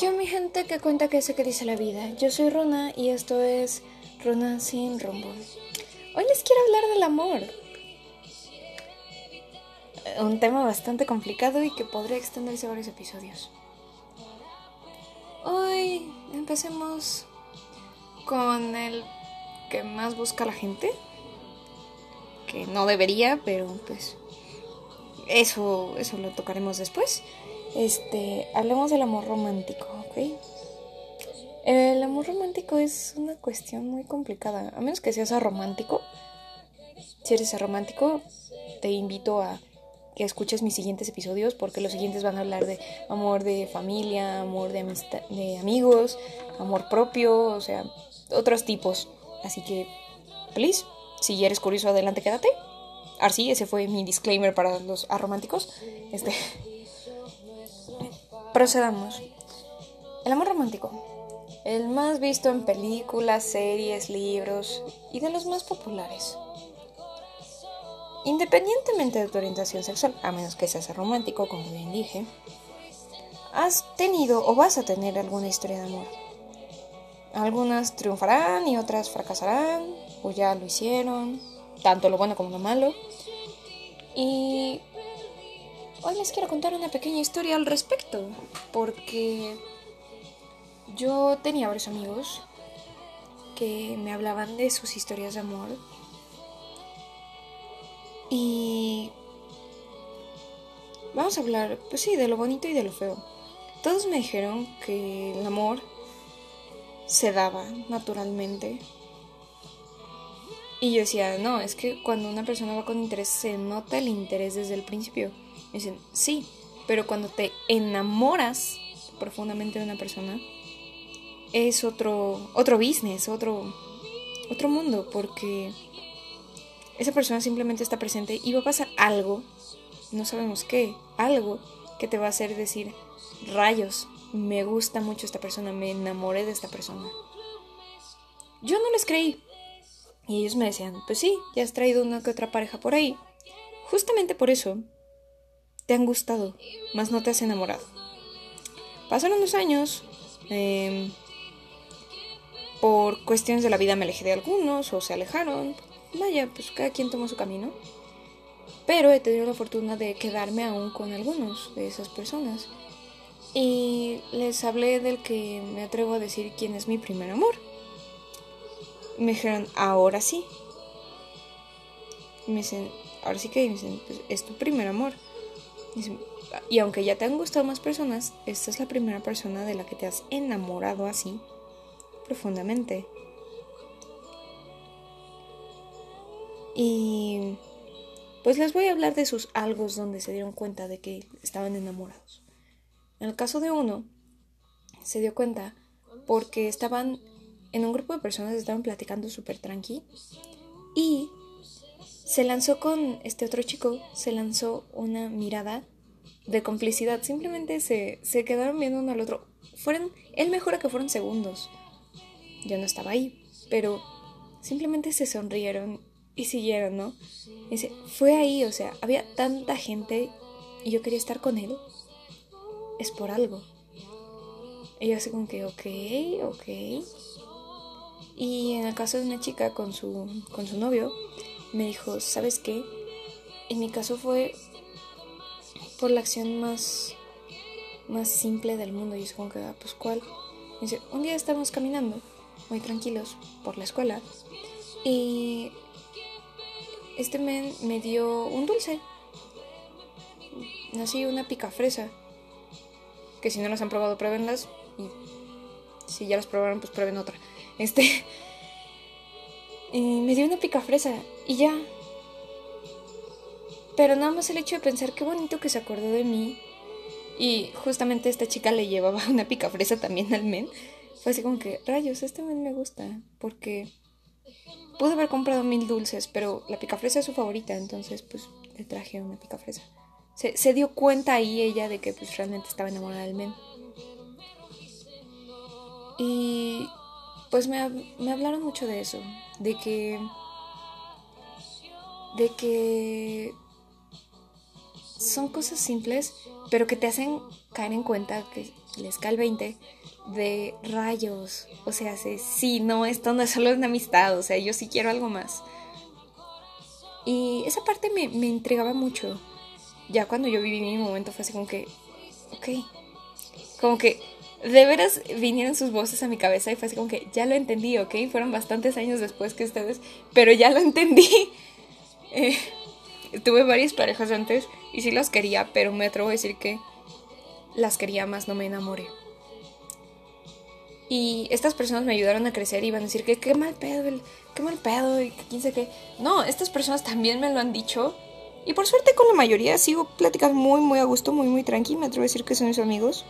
Yo mi gente que cuenta que sé que dice la vida. Yo soy Rona y esto es Rona sin rumbo. Hoy les quiero hablar del amor. Un tema bastante complicado y que podría extenderse varios episodios. Hoy empecemos con el que más busca la gente. No debería, pero pues eso, eso lo tocaremos después. Este, hablemos del amor romántico, ¿ok? El amor romántico es una cuestión muy complicada, a menos que seas romántico. Si eres romántico, te invito a que escuches mis siguientes episodios porque los siguientes van a hablar de amor de familia, amor de, amistad, de amigos, amor propio, o sea, otros tipos. Así que, please, si eres curioso, adelante, quédate. Así, ese fue mi disclaimer para los arománticos. Este. Procedamos. El amor romántico. El más visto en películas, series, libros y de los más populares. Independientemente de tu orientación sexual, a menos que seas romántico, como bien dije, has tenido o vas a tener alguna historia de amor. Algunas triunfarán y otras fracasarán, o ya lo hicieron, tanto lo bueno como lo malo. Y hoy les quiero contar una pequeña historia al respecto, porque yo tenía varios amigos que me hablaban de sus historias de amor y vamos a hablar, pues sí, de lo bonito y de lo feo. Todos me dijeron que el amor se daba naturalmente. Y yo decía, no, es que cuando una persona va con interés se nota el interés desde el principio. Me dicen, sí, pero cuando te enamoras profundamente de una persona, es otro, otro business, otro, otro mundo, porque esa persona simplemente está presente y va a pasar algo, no sabemos qué, algo que te va a hacer decir, rayos, me gusta mucho esta persona, me enamoré de esta persona. Yo no les creí. Y ellos me decían, pues sí, ya has traído una que otra pareja por ahí. Justamente por eso te han gustado, más no te has enamorado. Pasaron unos años, eh, por cuestiones de la vida me alejé de algunos o se alejaron. Vaya, pues cada quien tomó su camino. Pero he tenido la fortuna de quedarme aún con algunos de esas personas. Y les hablé del que me atrevo a decir quién es mi primer amor. Me dijeron, ahora sí. Me dicen, ahora sí que, me dicen, pues es tu primer amor. Y, dicen, y aunque ya te han gustado más personas, esta es la primera persona de la que te has enamorado así profundamente. Y pues les voy a hablar de sus algos donde se dieron cuenta de que estaban enamorados. En el caso de uno, se dio cuenta porque estaban en un grupo de personas, estaban platicando súper tranqui y se lanzó con este otro chico, se lanzó una mirada de complicidad. Simplemente se, se quedaron viendo uno al otro. Fueron, él mejora que fueron segundos. Yo no estaba ahí, pero simplemente se sonrieron y siguieron, ¿no? dice, fue ahí, o sea, había tanta gente y yo quería estar con él. Es por algo. Y yo así como que, ok, ok. Y en el caso de una chica con su, con su novio, me dijo, ¿sabes qué? En mi caso fue por la acción más, más simple del mundo. Y yo como que, ah, pues ¿cuál? dice, un día estábamos caminando, muy tranquilos, por la escuela. Y este men me dio un dulce. Así, una pica fresa. Que si no las han probado, pruébenlas. Y si ya las probaron, pues prueben otra. Este. Y me dio una pica fresa. Y ya. Pero nada más el hecho de pensar qué bonito que se acordó de mí. Y justamente esta chica le llevaba una pica fresa también al men. Fue así como que, rayos, este men me gusta. Porque pude haber comprado mil dulces, pero la picafresa es su favorita, entonces pues le traje una picafresa. Se, se dio cuenta ahí ella de que pues realmente estaba enamorada del men. Y pues me, me hablaron mucho de eso, de que de que son cosas simples, pero que te hacen caer en cuenta que les cae el 20 de rayos. O sea, sí, no, esto no es solo una amistad, o sea, yo sí quiero algo más. Y esa parte me, me intrigaba mucho. Ya cuando yo viví mi momento fue así como que, ok, como que de veras vinieron sus voces a mi cabeza y fue así como que ya lo entendí, ok, fueron bastantes años después que ustedes, pero ya lo entendí. Eh, tuve varias parejas antes y sí las quería, pero me atrevo a decir que las quería más, no me enamoré. Y estas personas me ayudaron a crecer y iban a decir que qué mal pedo, qué mal pedo y quién sé qué. No, estas personas también me lo han dicho. Y por suerte con la mayoría sigo pláticas muy, muy a gusto, muy, muy tranqui. Me atrevo a decir que son mis amigos.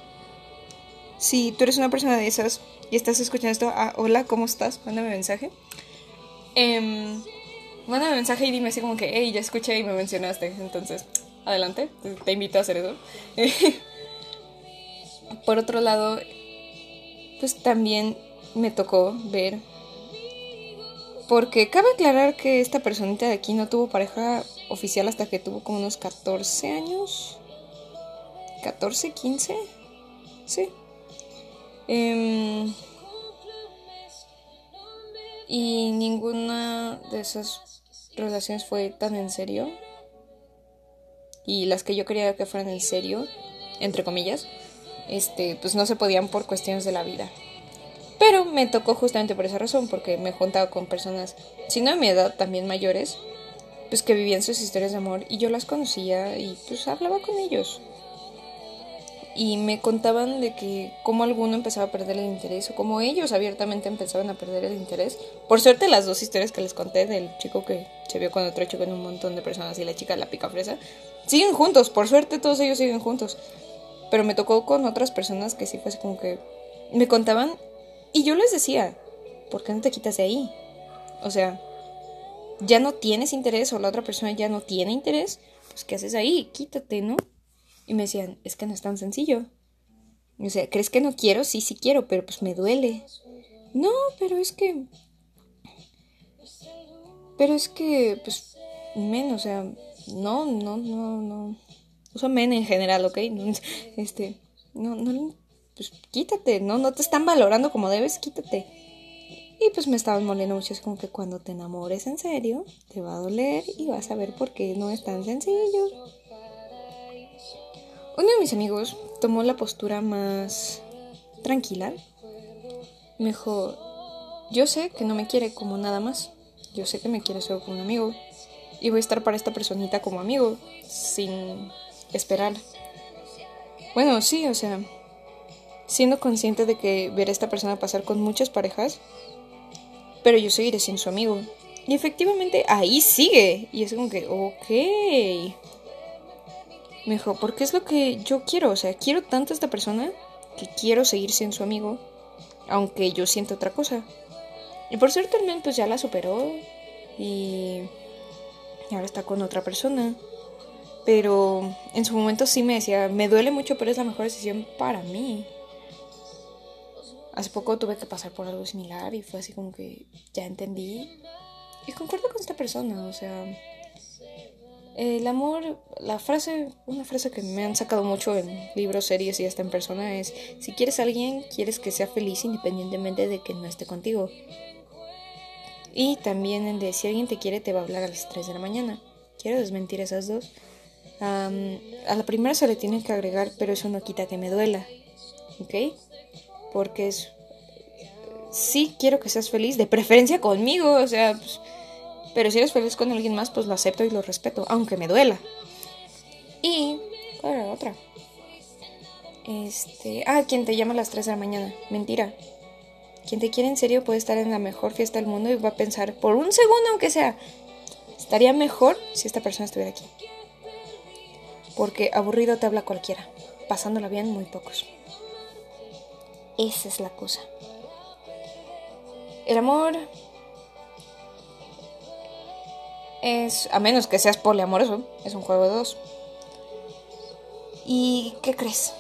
Si tú eres una persona de esas y estás escuchando esto, ah, hola, ¿cómo estás? Mándame mensaje. Eh, mándame mensaje y dime así como que, hey, ya escuché y me mencionaste. Entonces, adelante, te invito a hacer eso. por otro lado, pues también me tocó ver. Porque cabe aclarar que esta personita de aquí no tuvo pareja oficial hasta que tuvo como unos 14 años. 14, 15. Sí. Em, y ninguna de esas relaciones fue tan en serio. Y las que yo quería que fueran en serio, entre comillas, este, pues no se podían por cuestiones de la vida. Pero me tocó justamente por esa razón, porque me juntaba con personas, si no de mi edad, también mayores, pues que vivían sus historias de amor y yo las conocía y pues hablaba con ellos. Y me contaban de que como alguno empezaba a perder el interés o como ellos abiertamente empezaban a perder el interés. Por suerte las dos historias que les conté del chico que se vio con otro chico en un montón de personas y la chica la pica fresa, siguen juntos, por suerte todos ellos siguen juntos. Pero me tocó con otras personas que sí fue así como que me contaban y yo les decía, ¿por qué no te quitas de ahí? O sea, ya no tienes interés o la otra persona ya no tiene interés, pues ¿qué haces ahí? Quítate, ¿no? Y me decían, es que no es tan sencillo. O sea, ¿crees que no quiero? Sí, sí quiero, pero pues me duele. No, pero es que... Pero es que, pues, menos, o sea, no, no, no, no. Uso men en general, ¿ok? Este, no, no, pues quítate, ¿no? No te están valorando como debes, quítate. Y pues me estaban moliendo mucho, es como que cuando te enamores en serio, te va a doler y vas a ver por qué no es tan sencillo. Uno de mis amigos tomó la postura más tranquila. Me dijo, yo sé que no me quiere como nada más. Yo sé que me quiere solo como un amigo. Y voy a estar para esta personita como amigo, sin esperar. Bueno, sí, o sea, siendo consciente de que ver a esta persona pasar con muchas parejas, pero yo seguiré siendo su amigo. Y efectivamente ahí sigue. Y es como que, ok. Me dijo, porque es lo que yo quiero. O sea, quiero tanto a esta persona que quiero seguir siendo su amigo. Aunque yo siento otra cosa. Y por cierto, el pues ya la superó. Y ahora está con otra persona. Pero en su momento sí me decía, me duele mucho, pero es la mejor decisión para mí. Hace poco tuve que pasar por algo similar y fue así como que ya entendí. Y concuerdo con esta persona, o sea, el amor, la frase, una frase que me han sacado mucho en libros, series y hasta en persona es, si quieres a alguien, quieres que sea feliz independientemente de que no esté contigo. Y también el de, si alguien te quiere, te va a hablar a las 3 de la mañana. Quiero desmentir esas dos. a la primera se le tiene que agregar, pero eso no quita que me duela. ¿Ok? Porque es... Sí, quiero que seas feliz, de preferencia conmigo, o sea... Pues, pero si eres feliz con alguien más, pues lo acepto y lo respeto, aunque me duela. Y... ¿Cuál otra? Este... Ah, quien te llama a las 3 de la mañana. Mentira. Quien te quiere en serio puede estar en la mejor fiesta del mundo y va a pensar, por un segundo aunque sea, estaría mejor si esta persona estuviera aquí. Porque aburrido te habla cualquiera, pasándola bien muy pocos. Esa es la cosa. El amor es, a menos que seas poliamoroso, es un juego de dos. ¿Y qué crees?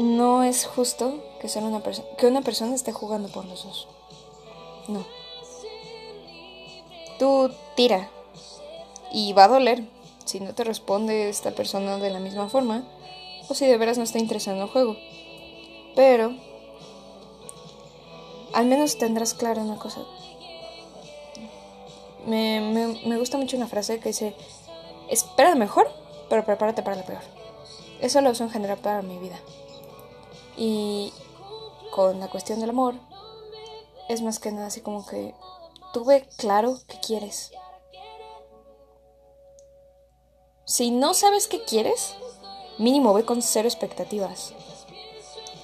No es justo que, solo una que una persona esté jugando por los dos. No. tú tira. Y va a doler si no te responde esta persona de la misma forma o si de veras no está interesado en el juego. Pero al menos tendrás clara una cosa. Me, me, me gusta mucho una frase que dice, espera lo mejor, pero prepárate para lo peor. Eso lo uso en general para mi vida. Y con la cuestión del amor, es más que nada así como que tuve claro qué quieres. Si no sabes qué quieres, mínimo ve con cero expectativas.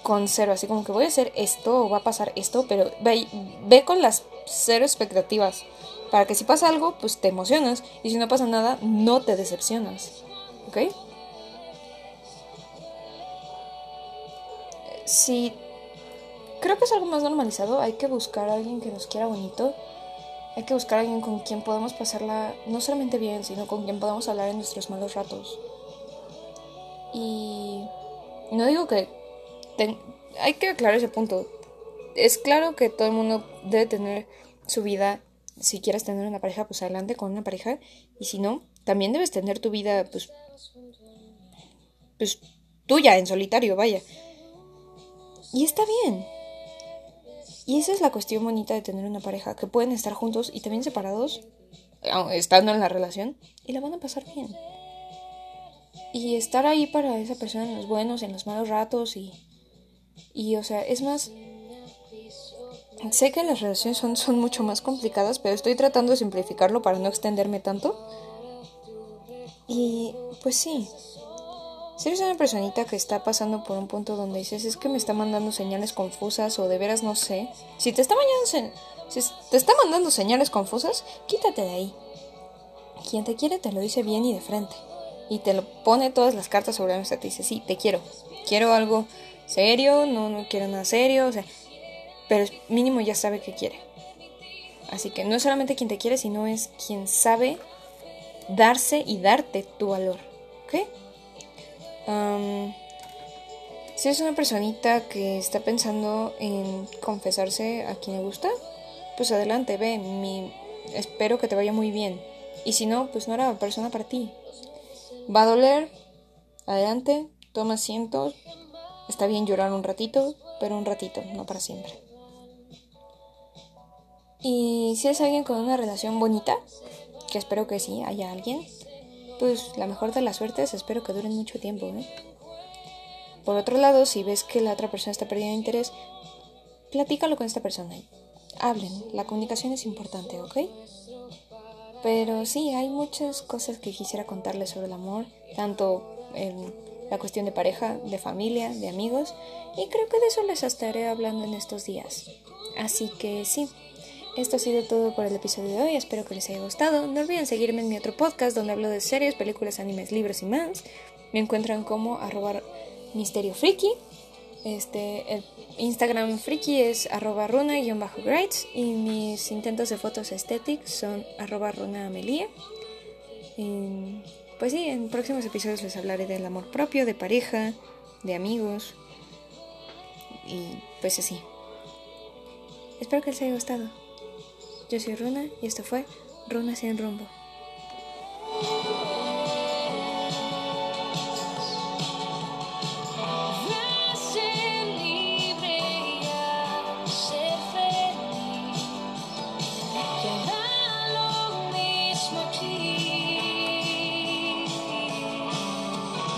Con cero, así como que voy a hacer esto o va a pasar esto, pero ve, ve con las cero expectativas. Para que si pasa algo, pues te emocionas. Y si no pasa nada, no te decepcionas. ¿Ok? Si creo que es algo más normalizado, hay que buscar a alguien que nos quiera bonito. Hay que buscar a alguien con quien podamos pasarla no solamente bien, sino con quien podamos hablar en nuestros malos ratos. Y no digo que... hay que aclarar ese punto. Es claro que todo el mundo debe tener su vida. Si quieres tener una pareja, pues adelante con una pareja. Y si no, también debes tener tu vida, pues... Pues tuya, en solitario, vaya. Y está bien. Y esa es la cuestión bonita de tener una pareja, que pueden estar juntos y también separados, estando en la relación, y la van a pasar bien. Y estar ahí para esa persona en los buenos, en los malos ratos y... Y, o sea, es más... Sé que las relaciones son, son mucho más complicadas, pero estoy tratando de simplificarlo para no extenderme tanto. Y pues sí, si eres una personita que está pasando por un punto donde dices es que me está mandando señales confusas o de veras no sé, si te está mandando, si te está mandando señales confusas, quítate de ahí. Quien te quiere te lo dice bien y de frente y te lo pone todas las cartas sobre la mesa. Te dice, sí, te quiero. Quiero algo serio, no, no quiero nada serio, o sea, pero mínimo ya sabe que quiere. Así que no es solamente quien te quiere, sino es quien sabe darse y darte tu valor. ¿Ok? si es una personita que está pensando en confesarse a quien le gusta, pues adelante, ve, mi, espero que te vaya muy bien. Y si no, pues no era persona para ti. Va a doler. Adelante, toma asiento. Está bien llorar un ratito, pero un ratito, no para siempre. Y si es alguien con una relación bonita, que espero que sí haya alguien, pues la mejor de las suertes, espero que duren mucho tiempo. ¿eh? Por otro lado, si ves que la otra persona está perdiendo interés, platícalo con esta persona. Hablen, la comunicación es importante, ¿ok? Pero sí, hay muchas cosas que quisiera contarles sobre el amor, tanto en la cuestión de pareja, de familia, de amigos, y creo que de eso les estaré hablando en estos días. Así que sí, esto ha sido todo por el episodio de hoy, espero que les haya gustado. No olviden seguirme en mi otro podcast donde hablo de series, películas, animes, libros y más. Me encuentran como arroba misterio friki. Este, el Instagram friki es arroba runa-grites y mis intentos de fotos estéticos son arroba runa-amelia. Pues sí, en próximos episodios les hablaré del amor propio, de pareja, de amigos y pues así. Espero que les haya gustado. Yo soy Runa y esto fue Runa sin rumbo.